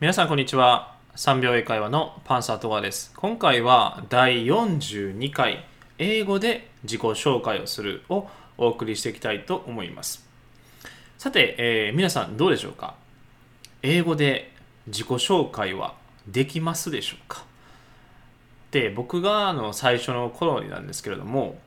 皆さんこんにちは。3秒英会話のパンサートガです。今回は第42回英語で自己紹介をするをお送りしていきたいと思います。さて、えー、皆さんどうでしょうか？英語で自己紹介はできますでしょうか？で僕があの最初の頃になんですけれども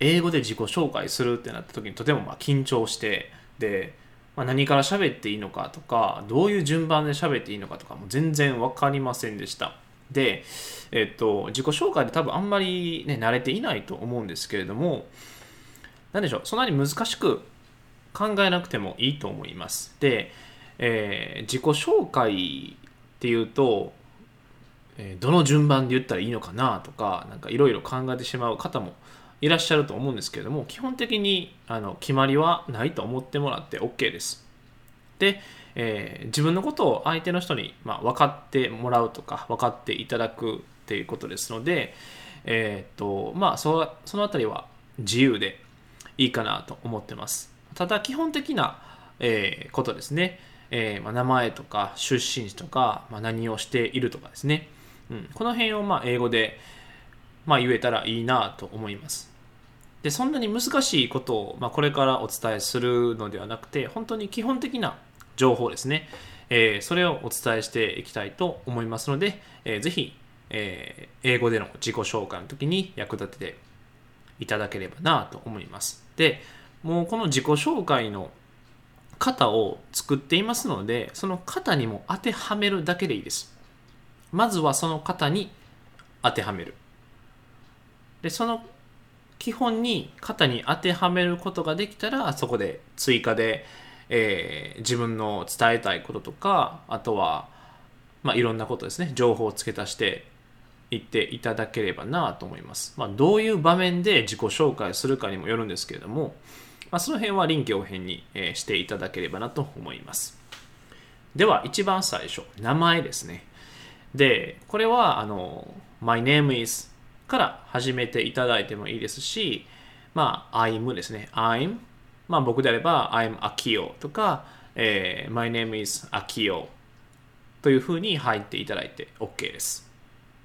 英語で自己紹介するってなった時にとてもま緊張してでまあ、何から喋っていいのかとかどういう順番で喋っていいのかとかも全然分かりませんでした。で、えっと、自己紹介で多分あんまり、ね、慣れていないと思うんですけれども何でしょうそんなに難しく考えなくてもいいと思います。で、えー、自己紹介っていうと、どの順番で言ったらいいのかなとか何かいろいろ考えてしまう方もいらっしゃると思うんですけれども基本的にあの決まりはないと思ってもらって OK です。で、えー、自分のことを相手の人に、まあ、分かってもらうとか分かっていただくっていうことですので、えー、とまあ、そその辺りは自由でいいかなと思ってます。ただ基本的な、えー、ことですね、えまあ、名前とか出身地とか、まあ、何をしているとかですね、うん、この辺をまあ英語で、まあ、言えたらいいなと思います。でそんなに難しいことを、まあ、これからお伝えするのではなくて本当に基本的な情報ですね、えー、それをお伝えしていきたいと思いますので、えー、ぜひ、えー、英語での自己紹介の時に役立てていただければなと思います。でもうこの自己紹介の型を作っていますのでその型にも当てはめるだけでいいです。まずはその型に当てはめる。でその基本に型に当てはめることができたらそこで追加で、えー、自分の伝えたいこととかあとは、まあ、いろんなことですね。情報を付け足していっていただければなと思います、まあ、どういう場面で自己紹介するかにもよるんですけれども、まあ、その辺は臨機応変に、え、していただければなと思います。では一番最初。名前ですね。でこれはあの My name is から始めていただいてもいいですし、まあ、I'm ですね。I'm。まあ、僕であれば、I'm Akio とか、えー、My name is Akio というふうに入っていただいて OK です。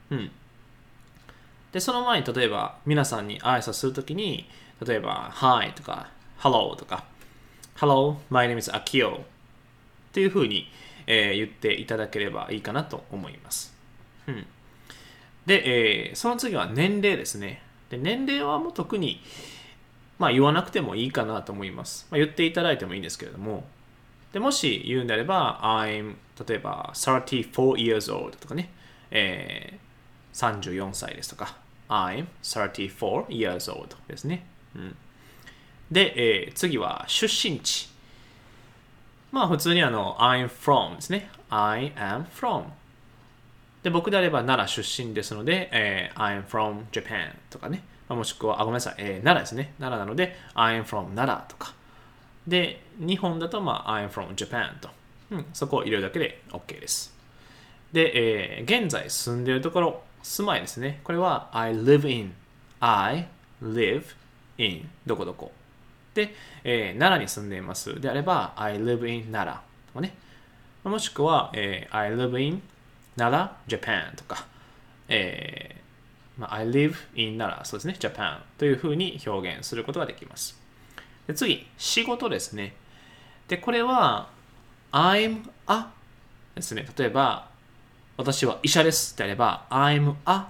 うん。で、その前に例えば皆さんに挨拶するときに、例えば Hi とか Hello とか Hello, my name is Akio っていうふうに、えー、言っていただければいいかなと思います。うん。で、えー、その次は年齢ですね。で年齢はもう特に、まあ、言わなくてもいいかなと思います。まあ、言っていただいてもいいんですけれども、でもし言うんであれば、I'm 例えば34 years old とかね、えー、34歳ですとか、I'm 34 years old ですね。うん、で、えー、次は出身地。まあ普通にあの、I'm from ですね。I am from で、僕であれば奈良出身ですので、えー、I'm from Japan とかね、まあ、もしくは、あ、ごめんなさい、えー、奈良ですね。奈良なので、I am from 奈良とか。で、日本だと、まあ、I am from Japan と。うん、そこを入れるだけで OK です。で、えー、現在住んでいるところ、住まいですね。これは I live in. I live in. どこどこ。で、えー、奈良に住んでいますであれば I live in 奈良とかね。もしくは、えー、I live in 奈良？Japan とか、えーまあ、I live in 奈良。そうですね。Japan というふうに表現することができます。で次。仕事ですね。でこれは I'm a ですね。例えば私は医者ですってあれば I'm a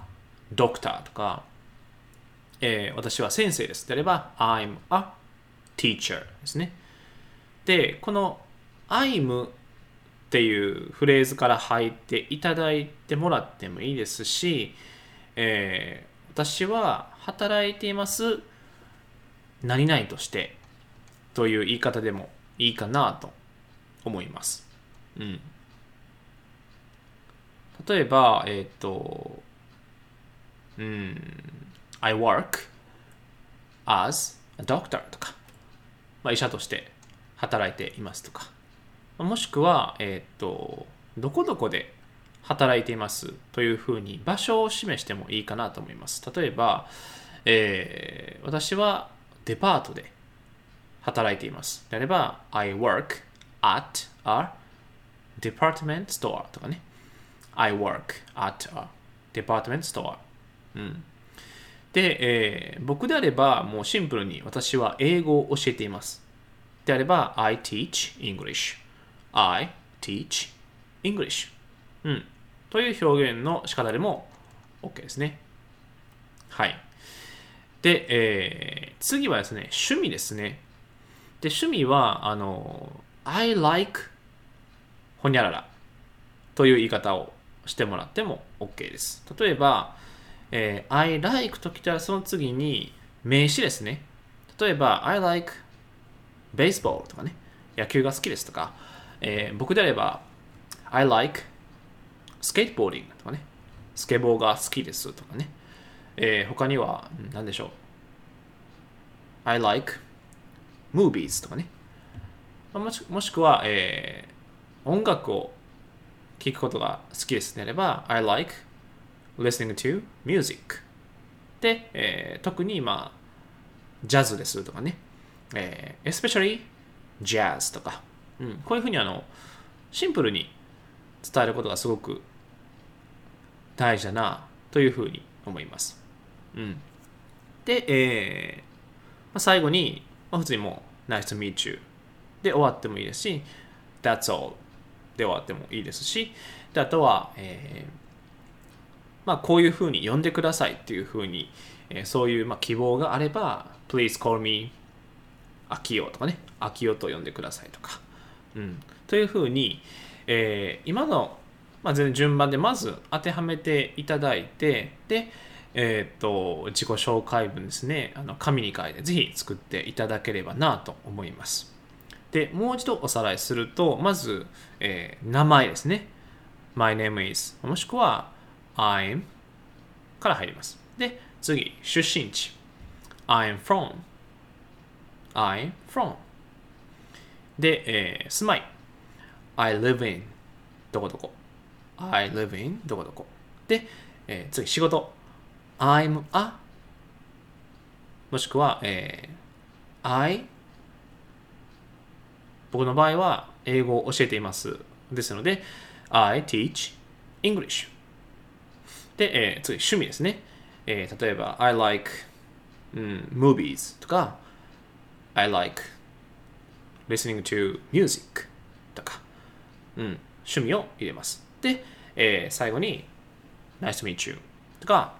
doctor とか、えー、私は先生ですってあれば I'm a teacher ですね。でこの I'm っていうフレーズから入っていただいてもらってもいいですし、えー、私は働いています何々としてという言い方でもいいかなと思います。うん。例えば、えっ、ー、と、うん、I work as a doctor とか、まあ、医者として働いていますとか、もしくは、えっ、と、どこどこで働いていますというふうに場所を示してもいいかなと思います。例えば、えー、私はデパートで働いています。であれば、I work at a department store とかね。I work at a department store。うん。で、えー僕であれば、もうシンプルに私は英語を教えています。であれば、I teach English。I teach English。うん。という表現の仕方でも OK ですね。はい。で、えー次はですね、趣味ですね。で、趣味は、あの、I like ほにゃららという言い方をしてもらっても OK です。例えば、えー I like ときたらその次に名詞ですね。例えば、I like baseball とかね、野球が好きですとか、えー僕であれば、I like skateboarding とかね、スケボーが好きですとかね、えー他には、何でしょう。I like movies とかね。もしもしくは、えー音楽を聴くことが好きですであれば、I like listening to music で、えー特にまあ、ジャズですとかね、えー especially jazz とか、うん、こういうふうにあの、シンプルに伝えることがすごく大事だなというふうに思います。うん、で、えーまあ、最後に、まあ、普通にもう Nice to meet you で終わってもいいですし That's all で終わってもいいですしであとは、えーまあ、こういうふうに呼んでくださいっていうふうに、えーそういうまあ希望があれば Please call me 秋代とかね秋代と呼んでくださいとか、うん、というふうに、えー今の、まあ、全順番でまず当てはめていただいてでえーっと自己紹介文ですねあの紙に書いてぜひ作っていただければなと思います。でもう一度おさらいするとまず、えー名前ですね。My name is もしくは I'm から入ります。で次出身地。I'm from I'm from で、えー住まい。I live in どこどこ。I live in どこどこ。で、えー次仕事。I'm a もしくは、えー I 僕の場合は英語を教えています。ですので I teach English で、えー次趣味ですね、えー例えば I like、うん、movies とか I like listening to music とか、うん、趣味を入れます。で、えー最後に Nice to meet you とか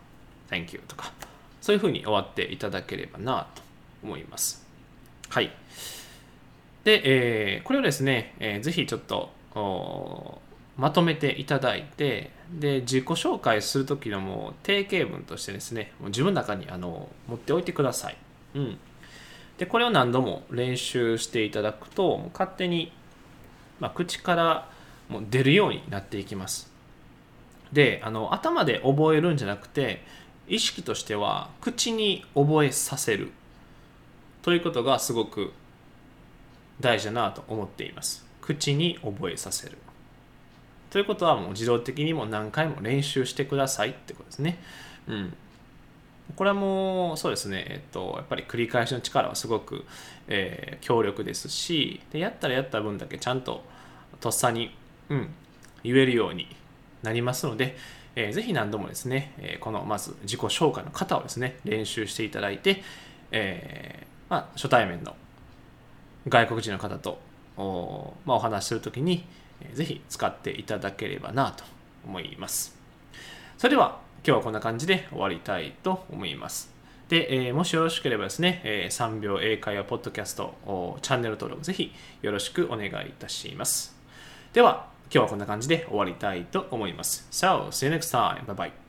Thank you とか、そういうふうに終わっていただければなと思います。はい。で、えーこれをですね、えーぜひちょっとまとめていただいて、で、自己紹介するときのもう定型文としてですね、もう自分の中にあの持っておいてください。うん。で、これを何度も練習していただくと、勝手に、まあ、口からもう出るようになっていきます。で、あの、頭で覚えるんじゃなくて、意識としては口に覚えさせるということがすごく大事だなと思っています。口に覚えさせる。ということはもう自動的にも何回も練習してくださいってことですね。うん。これはもうそうですね、えっと、やっぱり繰り返しの力はすごく、えー強力ですしでやったらやった分だけちゃんととっさに、うん、言えるようになりますので、えーぜひ何度もですね、えーこのまず自己紹介の方をですね練習していただいて、えーまあ、初対面の外国人の方とお,、まあ、お話しするときに、えーぜひ使っていただければなと思います。それでは今日はこんな感じで終わりたいと思います。で、えーもしよろしければですね、えー3秒英会話ポッドキャストチャンネル登録ぜひよろしくお願いいたします。では、今日はこんな感じで終わりたいと思います。So, see you next time. Bye bye.